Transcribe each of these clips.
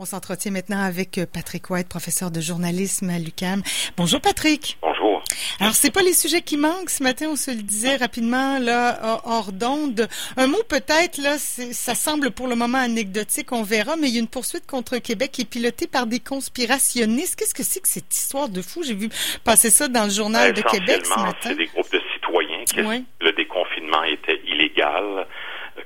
On s'entretient maintenant avec euh, Patrick White, professeur de journalisme à l'UCAM. Bonjour Patrick. Bonjour. Alors c'est pas les sujets qui manquent ce matin, on se le disait rapidement là hors d'onde. Un mot peut-être là, ça semble pour le moment anecdotique, on verra, mais il y a une poursuite contre Québec qui est pilotée par des conspirationnistes. Qu'est-ce que c'est que cette histoire de fou? J'ai vu passer ça dans le journal de Québec ce matin. C'est des groupes de citoyens qui le déconfinement était illégal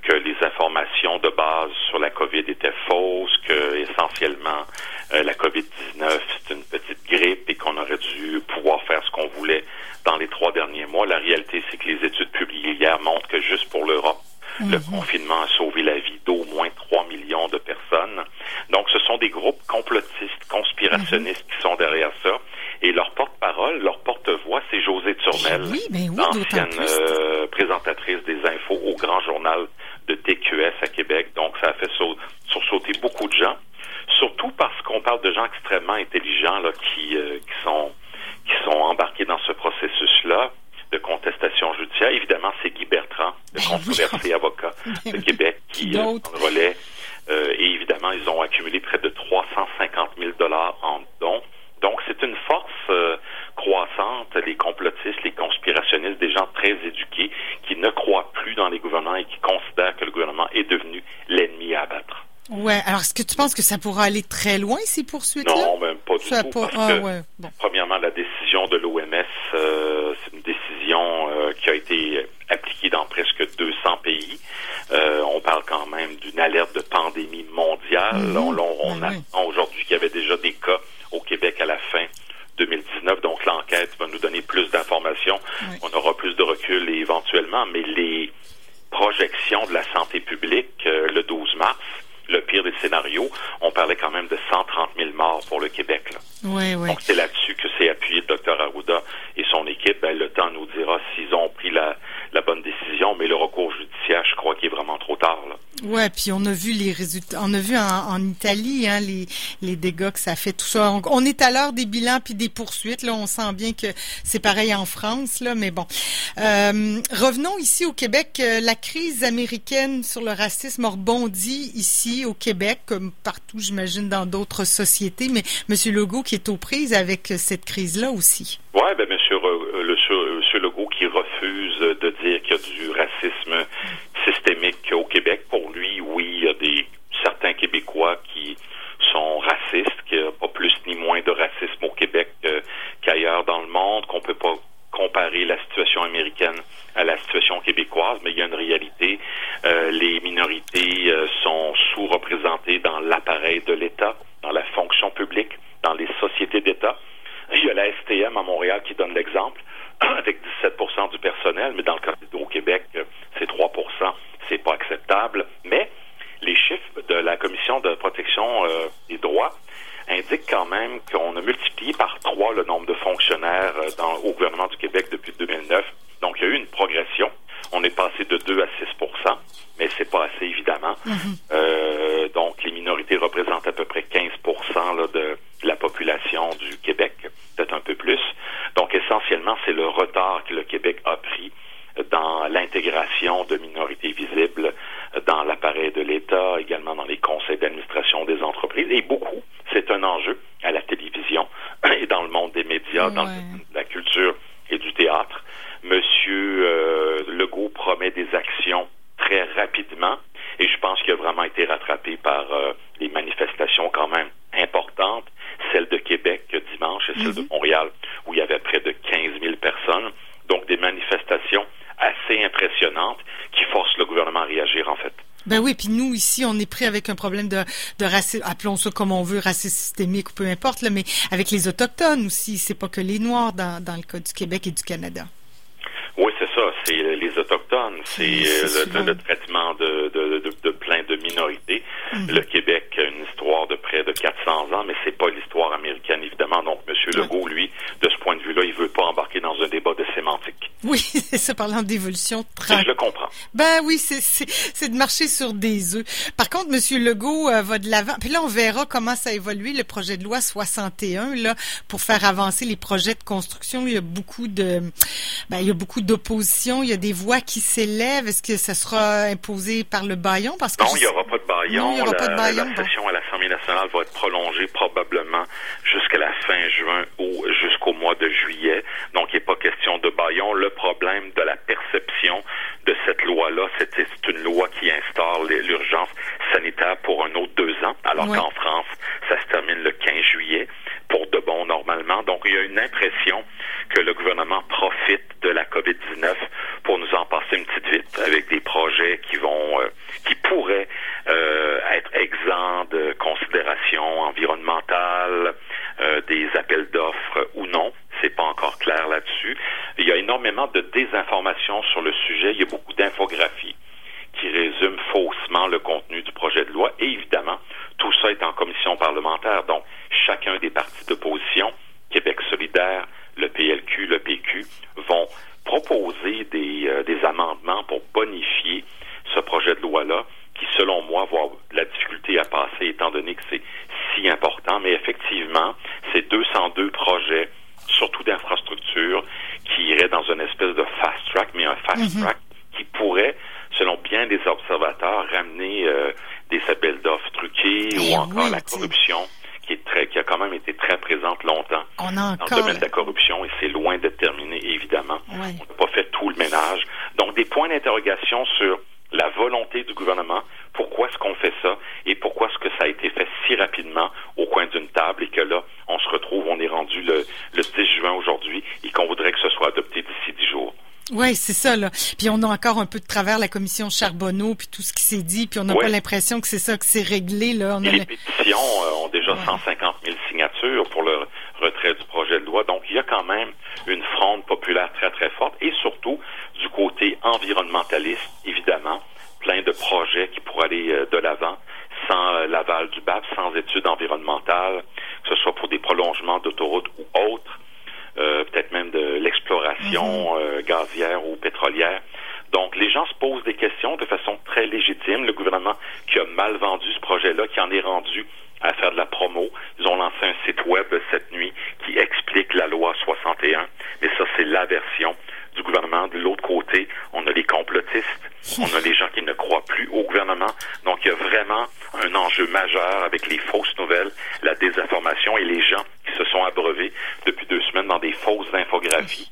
que les informations de base sur la COVID étaient fausses, que essentiellement euh, la COVID-19 c'est une petite grippe et qu'on aurait dû pouvoir faire ce qu'on voulait dans les trois derniers mois. La réalité, c'est que les études publiées hier montrent que juste pour l'Europe, le mhm. confinement a sauvé la vie d'au moins 3 millions de personnes. Donc, ce sont des groupes complotistes, conspirationnistes qui sont derrière ça. Et leur porte-parole, leur porte-voix, c'est José Turmel, ben l'ancienne euh, présentatrice des infos au Grand Journal de TQS à Québec. Donc, ça a fait sursauter beaucoup de gens, surtout parce qu'on parle de gens extrêmement intelligents là, qui, euh, qui, sont, qui sont embarqués dans ce processus-là de contestation judiciaire. Évidemment, c'est Guy Bertrand, le ben controversé avocat ben de Québec, qui euh, le relais. Euh, et évidemment, ils ont accumulé près de 350 000 dollars en dons. Donc, c'est une force euh, croissante, les complotistes, les conspirationnistes, des gens très éduqués qui ne croient plus dans les gouvernements et qui considèrent que le gouvernement est devenu l'ennemi à abattre. Ouais. Alors, est-ce que tu penses que ça pourra aller très loin ces poursuites-là? Non, même pas du tout. Parce ah, que, Premièrement, la décision de l'OMS, euh, c'est une décision euh, qui a été appliquée dans presque 200 pays. Euh, on parle quand même d'une alerte de pandémie mondiale. Mhm. On, on, ben apprend aujourd'hui qu'il y avait déjà des cas au Québec à la fin 2019. Donc l'enquête va nous donner plus On aura plus de recul éventuellement, mais les projections de la santé publique euh, le 12 mars, le pire des scénarios, on parlait quand même de 130 000 morts pour le Québec. Là. Oui, oui. Donc c'est là-dessus que s'est appuyé le Dr Arruda et son équipe. Ben, le temps nous dira s'ils ont pris la, la bonne décision, mais le recours judiciaire, je crois qu'il est vraiment trop tard. Là. Ouais, puis on a vu les résultats, on a vu en, Italie hein, les, les dégâts que ça fait tout ça. On, est à l'heure des bilans puis des poursuites. Là, on sent bien que c'est pareil en France, là, mais bon. Euh, revenons ici au Québec. Euh, la crise américaine sur le racisme a rebondi ici au Québec, comme partout, j'imagine, dans d'autres sociétés. Mais Monsieur Legault qui est aux prises avec cette crise-là aussi. Ouais, ben euh, Monsieur Legault qui refuse de dire qu'il y a du racisme au Québec. Pour lui, oui, il y a des certains Québécois qui sont racistes, qu'il n'y a pas plus ni moins de racisme au Québec qu'ailleurs dans le monde, qu'on peut pas comparer la situation américaine à la situation québécoise, mais il y a une réalité. Euh, les minorités euh, sont sous-représentées dans l'appareil de l'État, dans la fonction publique, dans les sociétés d'État. Il y a la STM à Montréal qui donne l'exemple, avec 17% du personnel, mais dans le cas au Québec, c'est 3% c'est pas acceptable. Mais les chiffres de la Commission de protection euh, des droits indiquent quand même qu'on a multiplié par trois le nombre de fonctionnaires euh, au gouvernement du Québec depuis 2009. Donc, il y a eu une progression. On est passé de 2 à 6 mais c'est pas assez, évidemment. Mm-hmm. euh, donc, les minorités représentent à peu près 15 là, de la population du Québec, peut-être un peu plus. Donc, essentiellement, c'est le retard que le Québec a pris dans l'intégration de minorités visibles dans l'appareil de l'État, également dans les conseils d'administration des entreprises. Et beaucoup, c'est un enjeu à la télévision et dans le monde des médias, dans la culture et du théâtre. Monsieur euh, Legault promet des actions très rapidement et je pense qu'il a vraiment été rattrapé par euh, les manifestations quand même importantes, celle de Québec dimanche et celle de mhm. Montréal où il y avait près de 15 000 personnes. Donc des manifestations assez impressionnante qui force le gouvernement à réagir, en fait. Ben oui, puis nous ici, on est pris avec un problème de, de racisme, appelons ça comme on veut, racisme systémique ou peu importe, là, mais avec les autochtones aussi. C'est pas que les Noirs dans, dans le cas du Québec et du Canada. Oui, c'est ça. C'est les autochtones. C'est euh, le, traitement de, de, de, minorités. Mhm. Le Québec a une histoire de près de 400 ans, mais c'est pas l'histoire américaine, évidemment. Donc, M. Legault, lui, de ce point de vue-là, il veut pas embarquer dans un débat de sémantique. Oui, c'est ça, parlant d'évolution. Je le comprends. Ben oui, c'est de marcher sur des œufs. Par contre, M. Legault euh, va de l'avant. Puis là, on verra comment ça évolue, le projet de loi 61, là, pour faire avancer les projets de construction. Il y a beaucoup de, ben, il y a beaucoup d'opposition. Il y a des voix qui s'élèvent. Est-ce que ça sera imposé par le baillon? Parce que non, il n'y aura pas de baillon. Non, il n'y aura pas de baillon. La session à l'Assemblée l'Assemblée nationale va être prolongée probablement jusqu'à la fin juin ou jusqu'au mois de juillet. Donc, il n'est pas question de baillon. Le problème de la perception de cette loi-là, c'est une loi qui instaure l'urgence sanitaire pour un autre deux ans, alors qu'en France, ça se termine le 15 juillet pour de bon normalement. Donc, il y a une impression que le gouvernement profite de la COVID-19 pour nous en passer une petite vite avec des projets qui vont, euh, qui pourraient euh, être exempts de considérations environnementales, euh, des appels d'offres ou non. C'est pas encore clair là-dessus. Il y a énormément de désinformation sur le sujet. Il y a beaucoup d'infographies qui résument faussement le contenu du projet de loi. Et évidemment, tout ça est en commission parlementaire. Donc, chacun des partis d'opposition, Québec solidaire, le PLQ, le PQ, vont proposer des, euh, des amendements pour bonifier ce projet de loi-là, qui, selon moi, va la difficulté à passer, étant donné que c'est si important. Mais effectivement, c'est 202 projets, surtout d'infrastructures, qui iraient dans une espèce de fast qui pourrait, selon bien des observateurs, ramener euh, des appels d'offres truqués ou eh encore la corruption qui est très, qui a quand même été très présente longtemps dans le domaine de la corruption et c'est loin d'être terminé, évidemment. On n'a pas fait tout le ménage. Donc, des points d'interrogation sur la volonté du gouvernement, pourquoi est-ce qu'on fait ça et pourquoi est-ce que ça a été fait si rapidement au coin d'une table et que là, on se retrouve, on est rendu le, le 10 juin aujourd'hui et qu'on voudrait que ce soit adopté d'ici 10 jours. Oui, c'est ça. Là. Puis on a encore un peu de travers la commission Charbonneau, puis tout ce qui s'est dit, puis on n'a pas l'impression que c'est ça, que c'est réglé. Là. Les pétitions euh, ont déjà 150 000 signatures pour le retrait du projet de loi. Donc il y a quand même une fronde populaire très, très forte. Et surtout, du côté environnementaliste, évidemment, plein de projets qui pourraient aller euh, de l'avant sans euh, l'aval du BAP, sans études environnementales, que ce soit pour des prolongements d'autoroutes ou autres. Euh, peut-être même de l'exploration mhm. Gazière ou pétrolière. Donc, les gens se posent des questions de façon très légitime. Le gouvernement qui a mal vendu ce projet-là, qui en est rendu à faire de la promo. Ils ont lancé un site web cette nuit qui explique la loi 61. Mais ça, c'est la version du gouvernement. De l'autre côté, on a les complotistes, on a les gens qui ne croient plus au gouvernement. Donc, il y a vraiment un enjeu majeur avec les fausses nouvelles, la désinformation et les gens qui se sont abreuvés depuis deux semaines dans des fausses infographies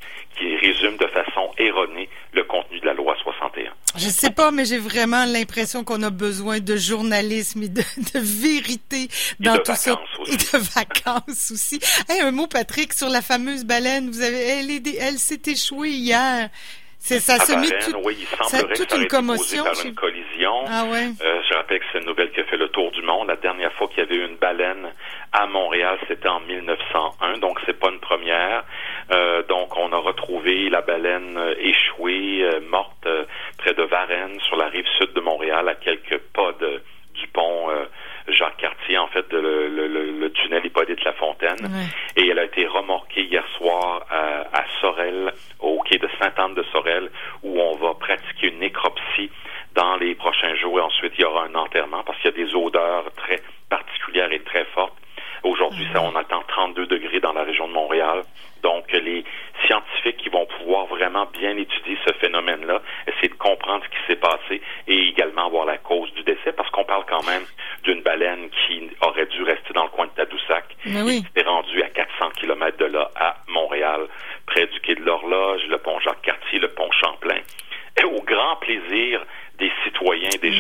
de façon erronée le contenu de la loi 61. Je sais pas, mais j'ai vraiment l'impression qu'on a besoin de journalisme et de, vérité dans tout ça. Aussi. Et de vacances aussi. un mot, Patrick, sur la fameuse baleine. Vous avez, elle, elle s'est échouée hier. C'est ça se met tout, oui, il semblerait toute une commotion. Par une collision. Ah ouais. Euh, je rappelle que c'est une nouvelle qui a fait le tour du monde. La dernière fois qu'il y avait eu une baleine à Montréal, c'était en 1901, donc c'est pas une première. Euh, donc on a retrouvé la baleine euh, échouée, euh, morte euh, près de Varennes, sur la rive sud de Montréal, à quelques pas de, du pont. Jacques Cartier, en fait, le, le, le, tunnel Hippolyte La Fontaine. Et elle a été remorquée hier soir à, à Sorel, au quai de Sainte-Anne de Sorel, où on va pratiquer une nécropsie dans les prochains jours. Et ensuite, il y aura un enterrement parce qu'il y a des odeurs très particulières et très fortes. Aujourd'hui, ça, on attend 32 degrés dans la région de Montréal. Donc, les scientifiques qui vont pouvoir vraiment bien étudier ce phénomène-là, essayer de comprendre ce qui s'est passé et également voir la cause du décès, parce qu'on parle quand même d'une baleine qui aurait dû rester dans le coin de Tadoussac. Oui. Qui s'est rendue à 400 km de là, à Montréal, près du quai de l'Horloge, le pont Jacques-Cartier, le pont Champlain. Et au grand plaisir des citoyens, des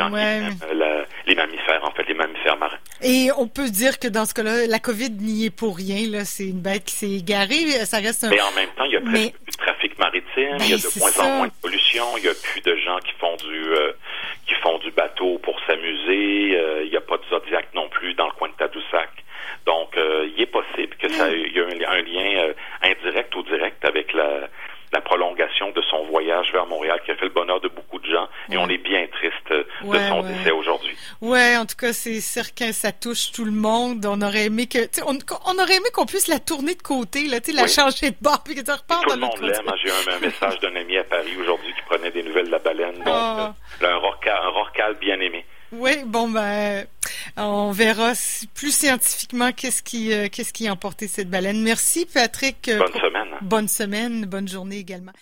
aiment les mammifères, en fait, les mammifères marins. Et on peut dire que dans ce cas-là, la COVID n'y est pour rien. Là, c'est une bête qui s'est égarée. Ça reste un... Mais en même temps, il y a presque plus de trafic maritime. il y a de moins en moins de pollution. Il y a plus de gens qui font du euh, qui font du bateau pour s'amuser. Euh, il n'y a pas de Zodiac non plus dans le coin de Tadoussac. Donc, euh, il est possible que ça il y ait un, lien indirect ou direct avec la la prolongation de son voyage vers Montréal qui a fait le bonheur de beaucoup de gens et on est bien triste de son décès aujourd'hui. Ouais, en tout cas, c'est certain, ça touche tout le monde. On aurait aimé que, on, on, aurait aimé qu'on puisse la tourner de côté, là, tu la changer de bord puis que ça repart Tout le monde l'aime. J'ai eu un, message d'un ami à Paris aujourd'hui qui prenait des nouvelles de la baleine. Donc, ah. euh, un, rorcal, un rorcal bien aimé. Oui, bon ben, on verra plus scientifiquement qu'est-ce qui euh, qu'est-ce qui a emporté cette baleine. Merci Patrick. Euh, bonne semaine. Bonne semaine, bonne journée également.